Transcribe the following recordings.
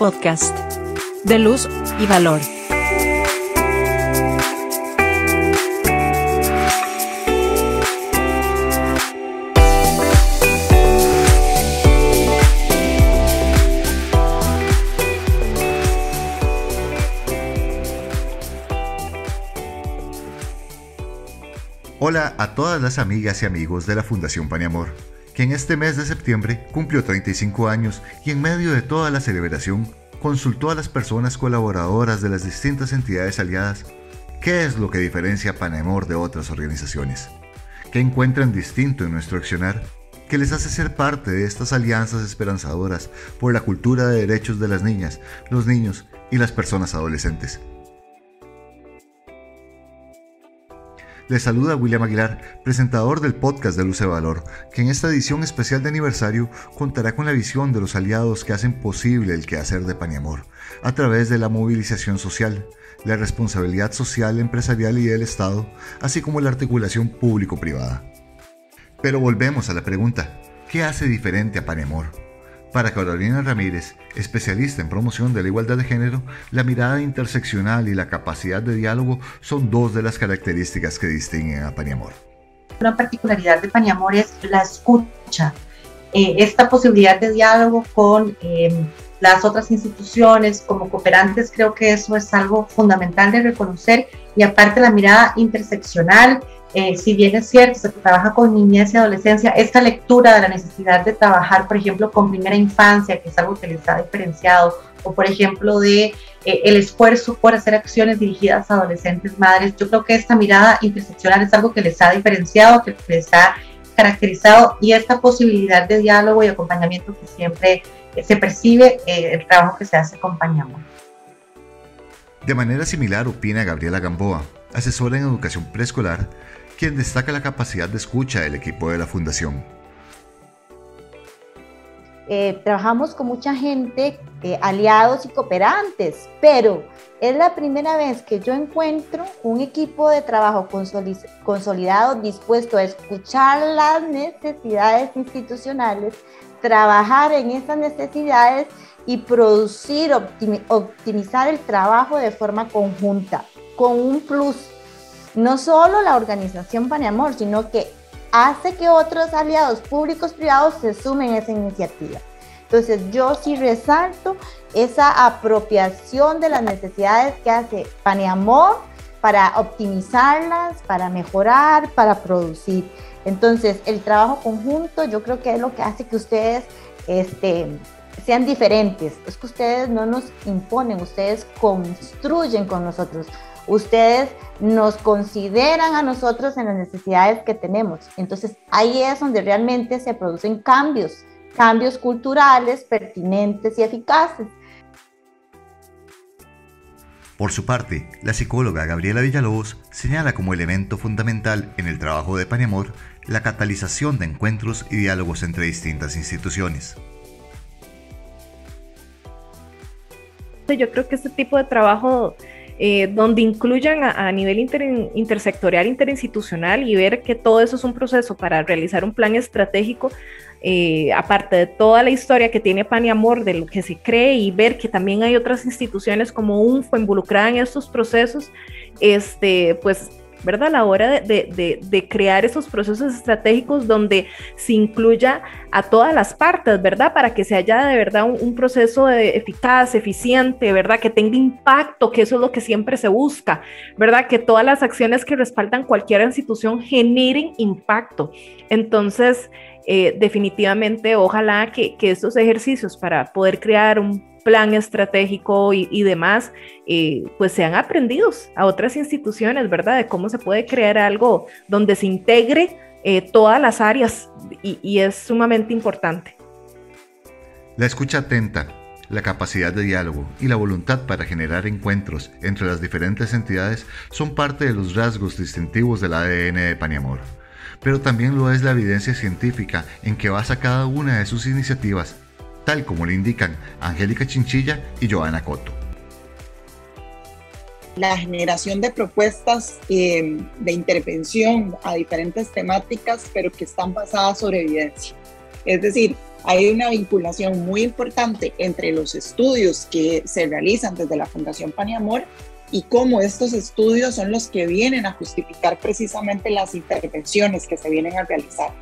podcast de luz y valor. Hola a todas las amigas y amigos de la Fundación Paniamor, que en este mes de septiembre cumplió 35 años y en medio de toda la celebración consultó a las personas colaboradoras de las distintas entidades aliadas qué es lo que diferencia Paniamor de otras organizaciones, qué encuentran distinto en nuestro accionar que les hace ser parte de estas alianzas esperanzadoras por la cultura de derechos de las niñas, los niños y las personas adolescentes. Les saluda William Aguilar, presentador del podcast de Luce Valor, que en esta edición especial de aniversario contará con la visión de los aliados que hacen posible el quehacer de Paniamor, a través de la movilización social, la responsabilidad social, empresarial y del Estado, así como la articulación público-privada. Pero volvemos a la pregunta, ¿qué hace diferente a Paniamor? Para Carolina Ramírez, especialista en promoción de la igualdad de género, la mirada interseccional y la capacidad de diálogo son dos de las características que distinguen a Paniamor. Una particularidad de Paniamor es la escucha, eh, esta posibilidad de diálogo con em, las otras instituciones como cooperantes, creo que eso es algo fundamental de reconocer y aparte la mirada interseccional eh, si bien es cierto, se trabaja con niñez y adolescencia, esta lectura de la necesidad de trabajar, por ejemplo, con primera infancia, que es algo que les ha diferenciado, o por ejemplo, de eh, el esfuerzo por hacer acciones dirigidas a adolescentes madres, yo creo que esta mirada interseccional es algo que les ha diferenciado, que les ha caracterizado y esta posibilidad de diálogo y acompañamiento que siempre eh, se percibe el trabajo que se hace acompañamos. De manera similar opina Gabriela Gamboa, asesora en educación preescolar, quien destaca la capacidad de escucha del equipo de la Fundación. Eh, trabajamos con mucha gente, eh, aliados y cooperantes, pero es la primera vez que yo encuentro un equipo de trabajo consolidado dispuesto a escuchar las necesidades institucionales, trabajar en esas necesidades y producir, optimizar el trabajo de forma conjunta, con un plus no solo la organización Paneamor, sino que hace que otros aliados públicos privados se sumen a esa iniciativa. Entonces yo sí resalto esa apropiación de las necesidades que hace Paneamor para optimizarlas, para mejorar, para producir. Entonces el trabajo conjunto yo creo que es lo que hace que ustedes este, sean diferentes. Es que ustedes no nos imponen, ustedes construyen con nosotros ustedes nos consideran a nosotros en las necesidades que tenemos. Entonces ahí es donde realmente se producen cambios, cambios culturales pertinentes y eficaces. Por su parte, la psicóloga Gabriela Villalobos señala como elemento fundamental en el trabajo de Paniamor la catalización de encuentros y diálogos entre distintas instituciones. Yo creo que este tipo de trabajo eh, donde incluyan a, nivel intersectorial, interinstitucional y ver que todo eso es un proceso para realizar un plan estratégico, eh, aparte de toda la historia que tiene Pan y Amor, de lo que se cree y ver que también hay otras instituciones como UNFO involucradas en estos procesos, este, pues ¿verdad? A la hora de, crear esos procesos estratégicos donde se incluya a todas las partes, ¿verdad? Para que se haya de verdad un, proceso eficaz, eficiente, ¿verdad? Que tenga impacto, que eso es lo que siempre se busca, ¿verdad? Que todas las acciones que respaldan cualquier institución generen impacto. Entonces, eh, definitivamente, ojalá que, que estos ejercicios para poder crear un plan estratégico y, demás, eh, pues sean aprendidos a otras instituciones, ¿verdad? De cómo se puede crear algo donde se integre eh, todas las áreas y, es sumamente importante. La escucha atenta, la capacidad de diálogo y la voluntad para generar encuentros entre las diferentes entidades son parte de los rasgos distintivos del ADN de Paniamor. Pero también lo es la evidencia científica en que basa cada una de sus iniciativas tal como le indican Angélica Chinchilla y Joana Coto. La generación de propuestas eh, de intervención a diferentes temáticas, pero que están basadas sobre evidencia. Es decir, hay una vinculación muy importante entre los estudios que se realizan desde la Fundación Pan y Amor y cómo estos estudios son los que vienen a justificar precisamente las intervenciones que se vienen a realizar.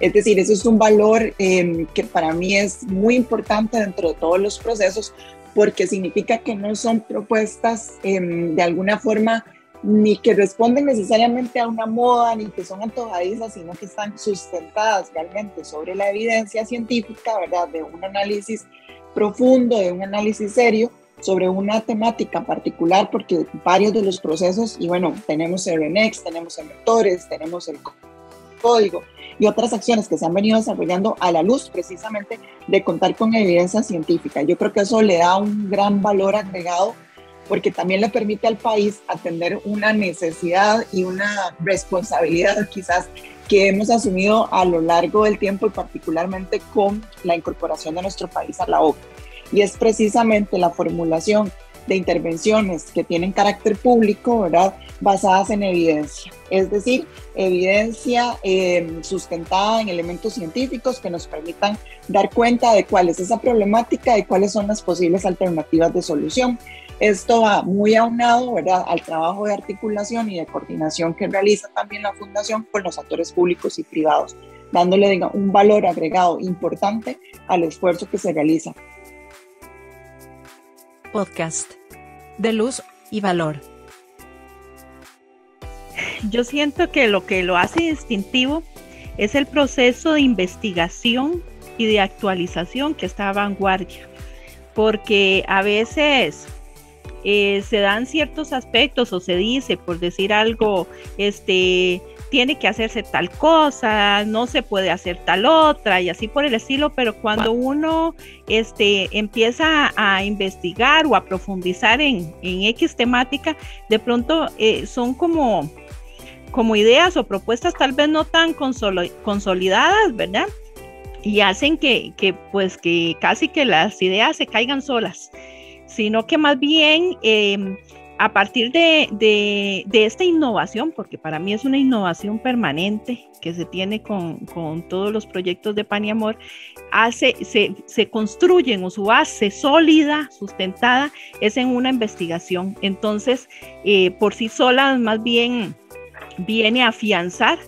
Es decir, eso es un valor eh, que para mí es muy importante dentro de todos los procesos porque significa que no son propuestas eh, de alguna forma ni que responden necesariamente a una moda, ni que son antojadizas, sino que están sustentadas realmente sobre la evidencia científica, ¿verdad? De un análisis profundo, de un análisis serio sobre una temática particular, porque varios de los procesos, y bueno, tenemos el RENEX, tenemos el vectores, tenemos el código y otras acciones que se han venido desarrollando a la luz precisamente de contar con evidencia científica. Yo creo que eso le da un gran valor agregado porque también le permite al país atender una necesidad y una responsabilidad quizás que hemos asumido a lo largo del tiempo y particularmente con la incorporación de nuestro país a la OCDE. Y es precisamente la formulación de intervenciones que tienen carácter público, ¿verdad? Basadas en evidencia. Es decir, evidencia eh, sustentada en elementos científicos que nos permitan dar cuenta de cuál es esa problemática y cuáles son las posibles alternativas de solución. Esto va muy aunado ¿verdad? al trabajo de articulación y de coordinación que realiza también la Fundación con los actores públicos y privados, dándole diga, un valor agregado importante al esfuerzo que se realiza. Podcast de luz y valor. Yo siento que lo que lo hace distintivo es el proceso de investigación y de actualización que está a vanguardia, porque a veces eh, se dan ciertos aspectos o se dice, por decir algo, este, tiene que hacerse tal cosa, no se puede hacer tal otra y así por el estilo, pero cuando uno este, empieza a investigar o a profundizar en, en X temática, de pronto eh, son como, como ideas o propuestas tal vez no tan consolidadas, ¿verdad? Y hacen que, que, pues que casi que las ideas se caigan solas sino que más bien em, a partir de, esta innovación, porque para mí es una innovación permanente que se tiene con, todos los proyectos de Pan y Amor, hace, se, construyen o su base sólida, sustentada, es en una investigación. Entonces, eh, por sí sola, más bien viene a afianzar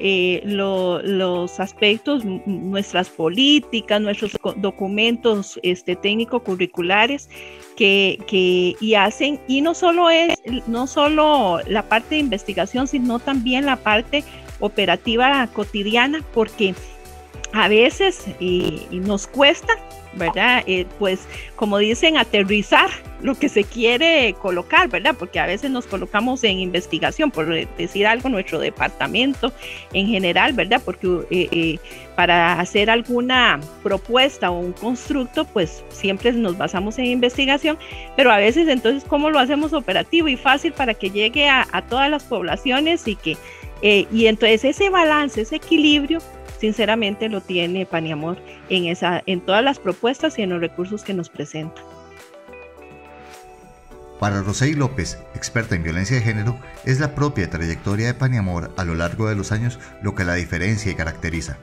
eh, los aspectos, nuestras políticas, nuestros documentos este, técnico-curriculares que, que, y hacen, y no solo es, no solo la parte de investigación, sino también la parte operativa cotidiana, porque a veces y nos cuesta ¿verdad? Eh, pues como dicen, aterrizar lo que se quiere colocar, ¿verdad? Porque a veces nos colocamos en investigación, por decir algo, nuestro departamento en general, ¿verdad? Porque eh, eh, para hacer alguna propuesta o un constructo, pues siempre nos basamos en investigación, pero a veces entonces, ¿cómo lo hacemos operativo y fácil para que llegue a, a todas las poblaciones y que... y entonces ese balance, ese equilibrio, sinceramente lo tiene Paniamor en, esa, en todas las propuestas y en los recursos que nos presenta. Para Rosey López, experta en violencia de género, es la propia trayectoria de Paniamor a lo largo de los años lo que la diferencia y caracteriza.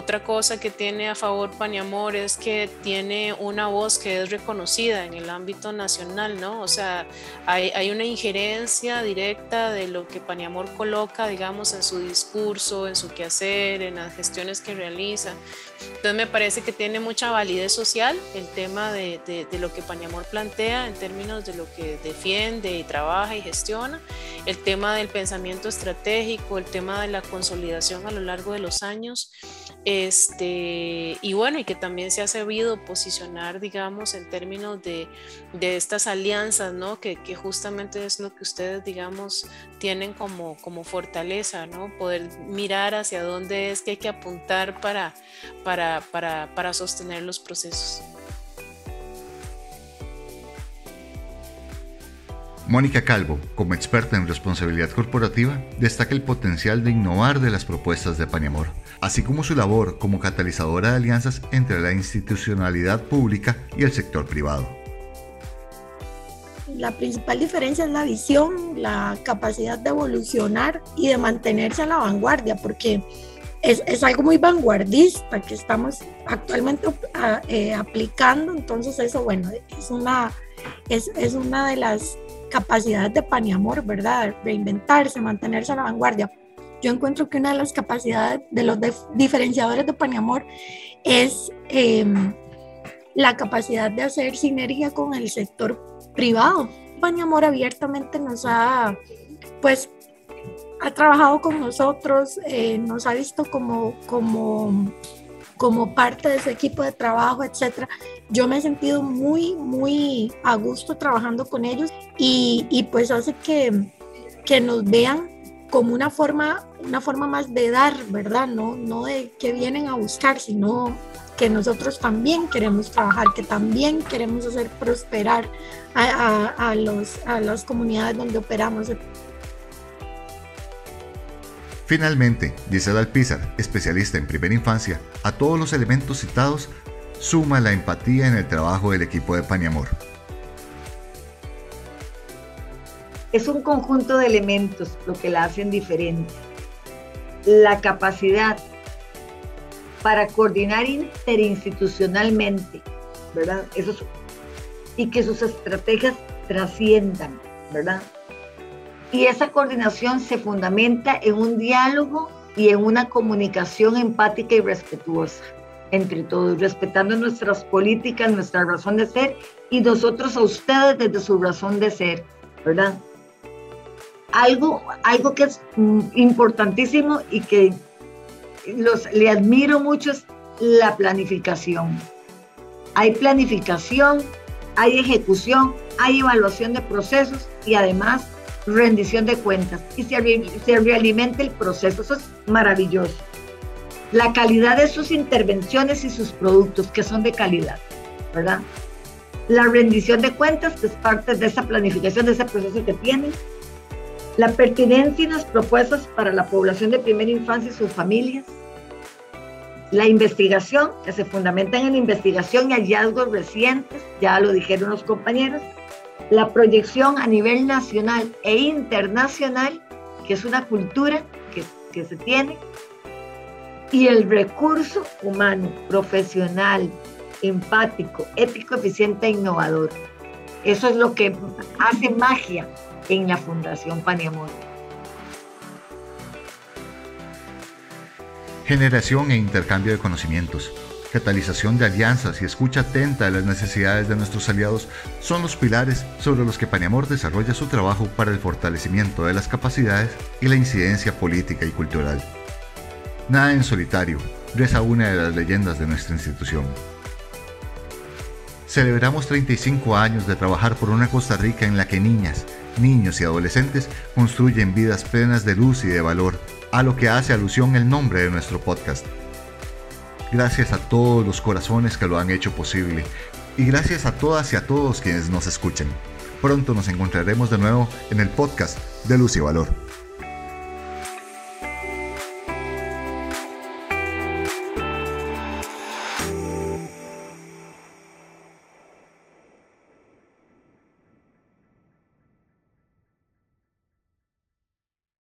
Otra cosa que tiene a favor Paniamor es que tiene una voz que es reconocida en el ámbito nacional, ¿no? O sea, hay, una injerencia directa de lo que Paniamor coloca, digamos, en su discurso, en su quehacer, en las gestiones que realiza. Entonces me parece que tiene mucha validez social el tema de, de, lo que Paniamor plantea en términos de lo que defiende y trabaja y gestiona, el tema del pensamiento estratégico, el tema de la consolidación a lo largo de los años, este, y bueno, y que también se ha sabido posicionar, digamos, en términos de, de estas alianzas, ¿no? Que, que, justamente es lo que ustedes, digamos, tienen como, como fortaleza, ¿no? Poder mirar hacia dónde es que hay que apuntar para para, sostener los procesos. Mónica Calvo, como experta en responsabilidad corporativa, destaca el potencial de innovar de las propuestas de Paniamor, así como su labor como catalizadora de alianzas entre la institucionalidad pública y el sector privado. La principal diferencia es la visión, la capacidad de evolucionar y de mantenerse a la vanguardia, porque es, algo muy vanguardista que estamos actualmente eh, aplicando, entonces eso, bueno, es una, es, es una de las capacidades de Paniamor, ¿verdad? Reinventarse, mantenerse a la vanguardia. Yo encuentro que una de las capacidades de los diferenciadores de Paniamor es em, la capacidad de hacer sinergia con el sector privado. Paniamor abiertamente nos ha, pues, ha trabajado con nosotros, eh, nos ha visto como, como, como parte de ese equipo de trabajo, etc. Yo me he sentido muy, muy a gusto trabajando con ellos y, y pues hace que, que nos vean como una forma, una forma más de dar, ¿verdad? No, no de que vienen a buscar, sino que nosotros también queremos trabajar, que también queremos hacer prosperar a los, a las comunidades donde operamos. Finalmente, Gisela Alpizar, especialista en primera infancia, a todos los elementos citados, suma la empatía en el trabajo del equipo de Paniamor. Es un conjunto de elementos lo que la hacen diferente. La capacidad para coordinar interinstitucionalmente, ¿verdad? Eso y que sus estrategias trasciendan, ¿verdad? Y esa coordinación se fundamenta en un diálogo y en una comunicación empática y respetuosa entre todos, respetando nuestras políticas, nuestra razón de ser y nosotros a ustedes desde su razón de ser, ¿verdad? Algo, algo que es mm, importantísimo y que los, le admiro mucho es la planificación. Hay planificación, hay ejecución, hay evaluación de procesos y además rendición de cuentas y se, realimenta el proceso. Eso es maravilloso. La calidad de sus intervenciones y sus productos, que son de calidad, ¿verdad? La rendición de cuentas, que es parte de esa planificación, de ese proceso que tienen. La pertinencia y las propuestas para la población de primera infancia y sus familias. La investigación, que se fundamenta en la investigación y hallazgos recientes, ya lo dijeron los compañeros, la proyección a nivel nacional e internacional, que es una cultura que, que se tiene, y el recurso humano, profesional, empático, ético, eficiente e innovador. Eso es lo que hace magia en la Fundación Paniamor. Generación e intercambio de conocimientos catalización de alianzas y escucha atenta de las necesidades de nuestros aliados son los pilares sobre los que Paniamor desarrolla su trabajo para el fortalecimiento de las capacidades y la incidencia política y cultural. Nada en solitario, reza una de las leyendas de nuestra institución. Celebramos 35 años de trabajar por una Costa Rica en la que niñas, niños y adolescentes construyen vidas plenas de luz y de valor, a lo que hace alusión el nombre de nuestro podcast. Gracias a todos los corazones que lo han hecho posible y gracias a todas y a todos quienes nos escuchen. Pronto nos encontraremos de nuevo en el podcast de Luz y Valor.